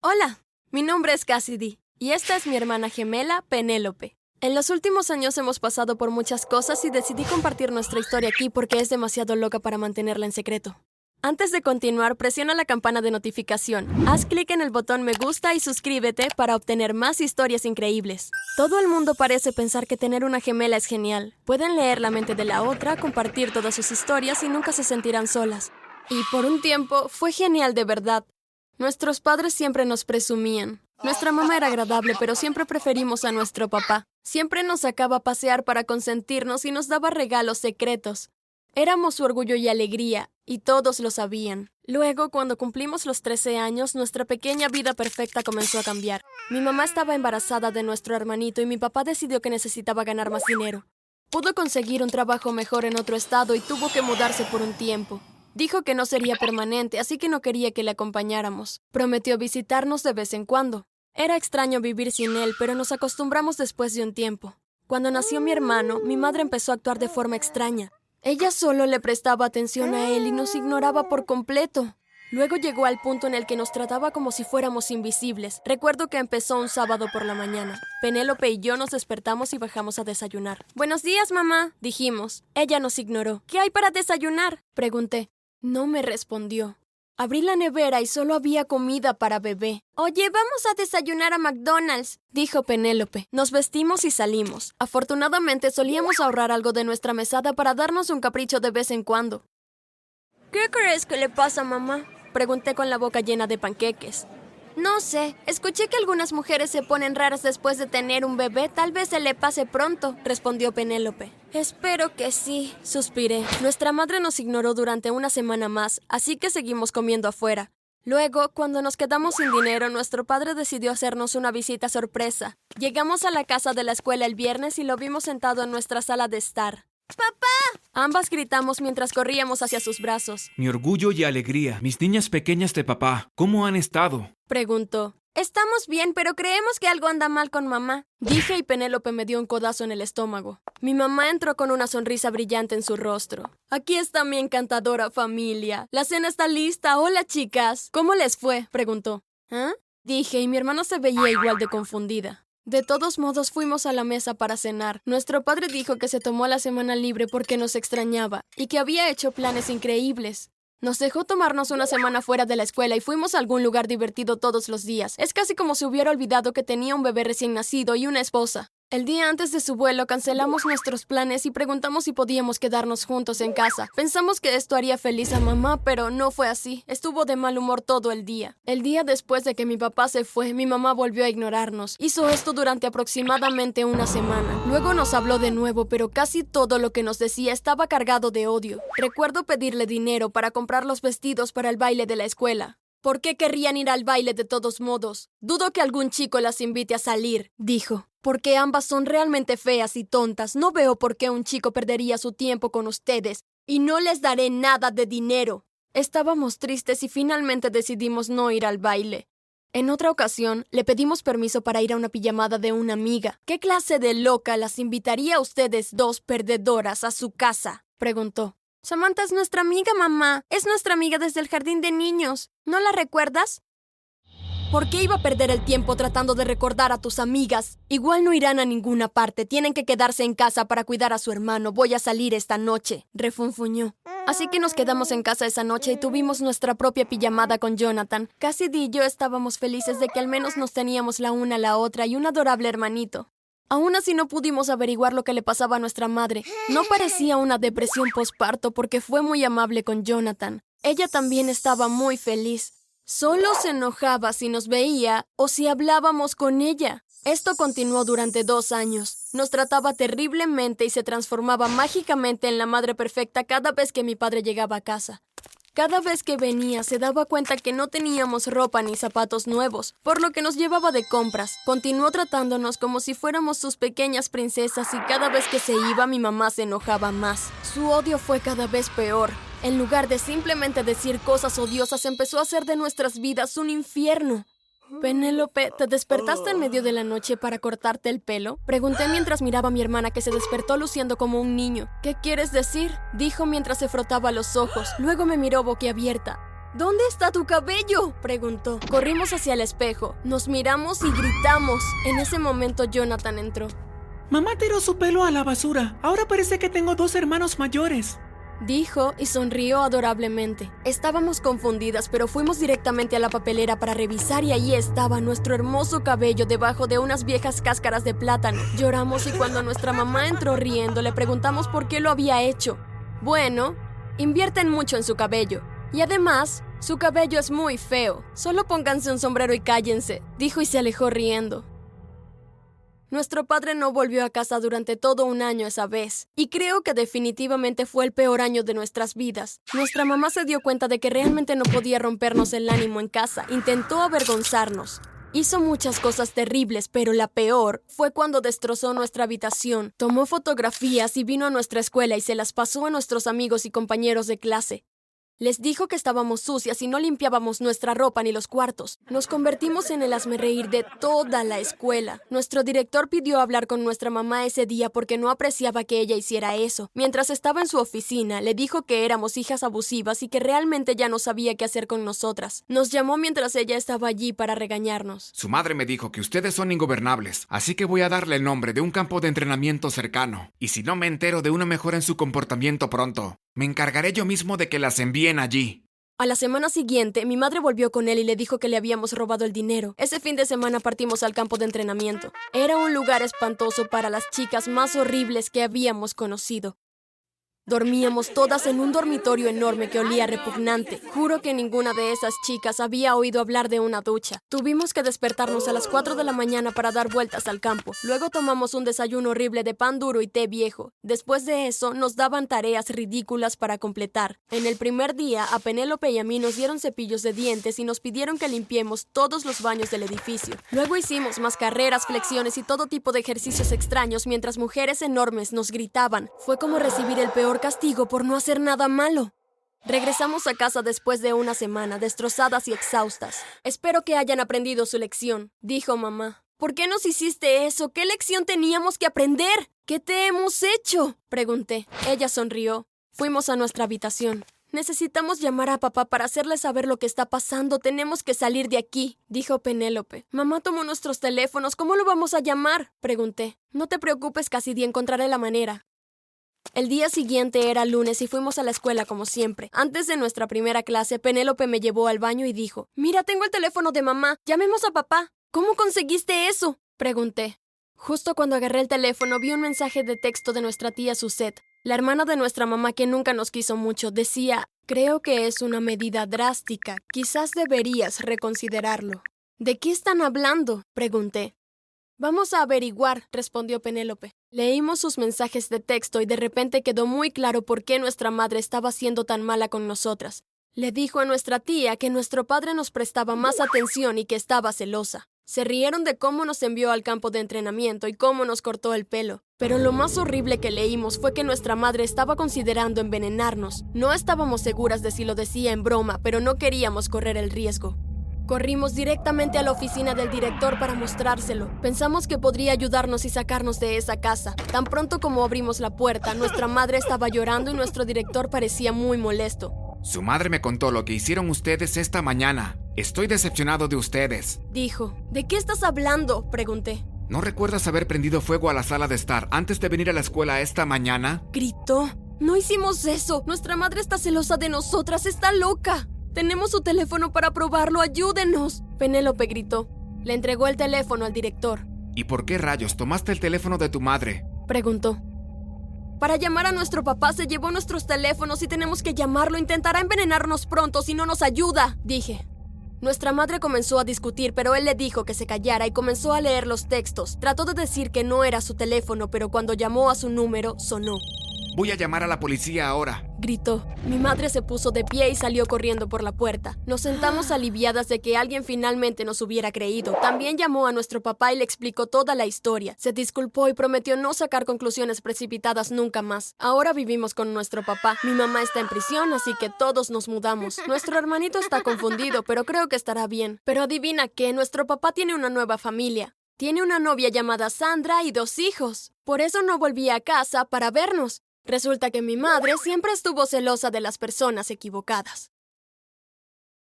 Hola, mi nombre es Cassidy y esta es mi hermana gemela, Penélope. En los últimos años hemos pasado por muchas cosas y decidí compartir nuestra historia aquí porque es demasiado loca para mantenerla en secreto. Antes de continuar, presiona la campana de notificación, haz clic en el botón me gusta y suscríbete para obtener más historias increíbles. Todo el mundo parece pensar que tener una gemela es genial. Pueden leer la mente de la otra, compartir todas sus historias y nunca se sentirán solas. Y por un tiempo fue genial de verdad. Nuestros padres siempre nos presumían. Nuestra mamá era agradable, pero siempre preferimos a nuestro papá. Siempre nos sacaba a pasear para consentirnos y nos daba regalos secretos. Éramos su orgullo y alegría, y todos lo sabían. Luego, cuando cumplimos los 13 años, nuestra pequeña vida perfecta comenzó a cambiar. Mi mamá estaba embarazada de nuestro hermanito y mi papá decidió que necesitaba ganar más dinero. Pudo conseguir un trabajo mejor en otro estado y tuvo que mudarse por un tiempo. Dijo que no sería permanente, así que no quería que le acompañáramos. Prometió visitarnos de vez en cuando. Era extraño vivir sin él, pero nos acostumbramos después de un tiempo. Cuando nació mi hermano, mi madre empezó a actuar de forma extraña. Ella solo le prestaba atención a él y nos ignoraba por completo. Luego llegó al punto en el que nos trataba como si fuéramos invisibles. Recuerdo que empezó un sábado por la mañana. Penélope y yo nos despertamos y bajamos a desayunar. Buenos días, mamá, dijimos. Ella nos ignoró. ¿Qué hay para desayunar? pregunté. No me respondió. Abrí la nevera y solo había comida para bebé. Oye, vamos a desayunar a McDonald's, dijo Penélope. Nos vestimos y salimos. Afortunadamente solíamos ahorrar algo de nuestra mesada para darnos un capricho de vez en cuando. ¿Qué crees que le pasa, mamá? Pregunté con la boca llena de panqueques. No sé, escuché que algunas mujeres se ponen raras después de tener un bebé, tal vez se le pase pronto, respondió Penélope. Espero que sí, suspiré. Nuestra madre nos ignoró durante una semana más, así que seguimos comiendo afuera. Luego, cuando nos quedamos sin dinero, nuestro padre decidió hacernos una visita sorpresa. Llegamos a la casa de la escuela el viernes y lo vimos sentado en nuestra sala de estar. ¡Papá! Ambas gritamos mientras corríamos hacia sus brazos. Mi orgullo y alegría, mis niñas pequeñas de papá, ¿cómo han estado? Preguntó. Estamos bien, pero creemos que algo anda mal con mamá. Dije y Penélope me dio un codazo en el estómago. Mi mamá entró con una sonrisa brillante en su rostro. Aquí está mi encantadora familia. La cena está lista. Hola, chicas. ¿Cómo les fue? preguntó. ¿Ah? Dije, y mi hermana se veía igual de confundida. De todos modos fuimos a la mesa para cenar. Nuestro padre dijo que se tomó la semana libre porque nos extrañaba y que había hecho planes increíbles. Nos dejó tomarnos una semana fuera de la escuela y fuimos a algún lugar divertido todos los días. Es casi como si hubiera olvidado que tenía un bebé recién nacido y una esposa. El día antes de su vuelo cancelamos nuestros planes y preguntamos si podíamos quedarnos juntos en casa. Pensamos que esto haría feliz a mamá, pero no fue así. Estuvo de mal humor todo el día. El día después de que mi papá se fue, mi mamá volvió a ignorarnos. Hizo esto durante aproximadamente una semana. Luego nos habló de nuevo, pero casi todo lo que nos decía estaba cargado de odio. Recuerdo pedirle dinero para comprar los vestidos para el baile de la escuela. ¿Por qué querrían ir al baile de todos modos? Dudo que algún chico las invite a salir, dijo. Porque ambas son realmente feas y tontas. No veo por qué un chico perdería su tiempo con ustedes. Y no les daré nada de dinero. Estábamos tristes y finalmente decidimos no ir al baile. En otra ocasión, le pedimos permiso para ir a una pijamada de una amiga. ¿Qué clase de loca las invitaría a ustedes dos perdedoras a su casa? preguntó. Samantha es nuestra amiga, mamá. Es nuestra amiga desde el jardín de niños. ¿No la recuerdas? ¿Por qué iba a perder el tiempo tratando de recordar a tus amigas? Igual no irán a ninguna parte. Tienen que quedarse en casa para cuidar a su hermano. Voy a salir esta noche, refunfuñó. Así que nos quedamos en casa esa noche y tuvimos nuestra propia pijamada con Jonathan. Cassidy y yo estábamos felices de que al menos nos teníamos la una a la otra y un adorable hermanito. Aún así no pudimos averiguar lo que le pasaba a nuestra madre. No parecía una depresión posparto porque fue muy amable con Jonathan. Ella también estaba muy feliz. Solo se enojaba si nos veía o si hablábamos con ella. Esto continuó durante dos años. Nos trataba terriblemente y se transformaba mágicamente en la madre perfecta cada vez que mi padre llegaba a casa. Cada vez que venía se daba cuenta que no teníamos ropa ni zapatos nuevos, por lo que nos llevaba de compras. Continuó tratándonos como si fuéramos sus pequeñas princesas y cada vez que se iba mi mamá se enojaba más. Su odio fue cada vez peor. En lugar de simplemente decir cosas odiosas, empezó a hacer de nuestras vidas un infierno. Penélope, ¿te despertaste en medio de la noche para cortarte el pelo? Pregunté mientras miraba a mi hermana que se despertó luciendo como un niño. ¿Qué quieres decir? dijo mientras se frotaba los ojos. Luego me miró boquiabierta. ¿Dónde está tu cabello? preguntó. Corrimos hacia el espejo, nos miramos y gritamos. En ese momento Jonathan entró. Mamá tiró su pelo a la basura. Ahora parece que tengo dos hermanos mayores. Dijo y sonrió adorablemente. Estábamos confundidas, pero fuimos directamente a la papelera para revisar y allí estaba nuestro hermoso cabello debajo de unas viejas cáscaras de plátano. Lloramos y cuando nuestra mamá entró riendo le preguntamos por qué lo había hecho. Bueno, invierten mucho en su cabello. Y además, su cabello es muy feo. Solo pónganse un sombrero y cállense, dijo y se alejó riendo. Nuestro padre no volvió a casa durante todo un año esa vez, y creo que definitivamente fue el peor año de nuestras vidas. Nuestra mamá se dio cuenta de que realmente no podía rompernos el ánimo en casa, intentó avergonzarnos. Hizo muchas cosas terribles, pero la peor fue cuando destrozó nuestra habitación, tomó fotografías y vino a nuestra escuela y se las pasó a nuestros amigos y compañeros de clase. Les dijo que estábamos sucias y no limpiábamos nuestra ropa ni los cuartos. Nos convertimos en el asmerreír de toda la escuela. Nuestro director pidió hablar con nuestra mamá ese día porque no apreciaba que ella hiciera eso. Mientras estaba en su oficina, le dijo que éramos hijas abusivas y que realmente ya no sabía qué hacer con nosotras. Nos llamó mientras ella estaba allí para regañarnos. Su madre me dijo que ustedes son ingobernables, así que voy a darle el nombre de un campo de entrenamiento cercano. Y si no me entero de una mejora en su comportamiento pronto, me encargaré yo mismo de que las envíen allí. A la semana siguiente, mi madre volvió con él y le dijo que le habíamos robado el dinero. Ese fin de semana partimos al campo de entrenamiento. Era un lugar espantoso para las chicas más horribles que habíamos conocido. Dormíamos todas en un dormitorio enorme que olía repugnante. Juro que ninguna de esas chicas había oído hablar de una ducha. Tuvimos que despertarnos a las 4 de la mañana para dar vueltas al campo. Luego tomamos un desayuno horrible de pan duro y té viejo. Después de eso, nos daban tareas ridículas para completar. En el primer día, a Penélope y a mí nos dieron cepillos de dientes y nos pidieron que limpiemos todos los baños del edificio. Luego hicimos más carreras, flexiones y todo tipo de ejercicios extraños mientras mujeres enormes nos gritaban. Fue como recibir el peor castigo por no hacer nada malo. Regresamos a casa después de una semana, destrozadas y exhaustas. Espero que hayan aprendido su lección, dijo mamá. ¿Por qué nos hiciste eso? ¿Qué lección teníamos que aprender? ¿Qué te hemos hecho? pregunté. Ella sonrió. Fuimos a nuestra habitación. Necesitamos llamar a papá para hacerle saber lo que está pasando. Tenemos que salir de aquí, dijo Penélope. Mamá tomó nuestros teléfonos. ¿Cómo lo vamos a llamar? pregunté. No te preocupes, Cassidy, encontraré la manera. El día siguiente era lunes y fuimos a la escuela como siempre. Antes de nuestra primera clase, Penélope me llevó al baño y dijo, Mira, tengo el teléfono de mamá. Llamemos a papá. ¿Cómo conseguiste eso? pregunté. Justo cuando agarré el teléfono vi un mensaje de texto de nuestra tía Susette, la hermana de nuestra mamá que nunca nos quiso mucho. Decía, creo que es una medida drástica. Quizás deberías reconsiderarlo. ¿De qué están hablando? pregunté. Vamos a averiguar, respondió Penélope. Leímos sus mensajes de texto y de repente quedó muy claro por qué nuestra madre estaba siendo tan mala con nosotras. Le dijo a nuestra tía que nuestro padre nos prestaba más atención y que estaba celosa. Se rieron de cómo nos envió al campo de entrenamiento y cómo nos cortó el pelo. Pero lo más horrible que leímos fue que nuestra madre estaba considerando envenenarnos. No estábamos seguras de si lo decía en broma, pero no queríamos correr el riesgo. Corrimos directamente a la oficina del director para mostrárselo. Pensamos que podría ayudarnos y sacarnos de esa casa. Tan pronto como abrimos la puerta, nuestra madre estaba llorando y nuestro director parecía muy molesto. Su madre me contó lo que hicieron ustedes esta mañana. Estoy decepcionado de ustedes. Dijo. ¿De qué estás hablando? Pregunté. ¿No recuerdas haber prendido fuego a la sala de estar antes de venir a la escuela esta mañana? Gritó. No hicimos eso. Nuestra madre está celosa de nosotras. Está loca. Tenemos su teléfono para probarlo, ayúdenos. Penélope gritó. Le entregó el teléfono al director. ¿Y por qué rayos tomaste el teléfono de tu madre? Preguntó. Para llamar a nuestro papá se llevó nuestros teléfonos y tenemos que llamarlo. Intentará envenenarnos pronto si no nos ayuda, dije. Nuestra madre comenzó a discutir, pero él le dijo que se callara y comenzó a leer los textos. Trató de decir que no era su teléfono, pero cuando llamó a su número, sonó. Voy a llamar a la policía ahora. Gritó. Mi madre se puso de pie y salió corriendo por la puerta. Nos sentamos aliviadas de que alguien finalmente nos hubiera creído. También llamó a nuestro papá y le explicó toda la historia. Se disculpó y prometió no sacar conclusiones precipitadas nunca más. Ahora vivimos con nuestro papá. Mi mamá está en prisión, así que todos nos mudamos. Nuestro hermanito está confundido, pero creo que estará bien. Pero adivina qué, nuestro papá tiene una nueva familia. Tiene una novia llamada Sandra y dos hijos. Por eso no volví a casa para vernos. Resulta que mi madre siempre estuvo celosa de las personas equivocadas.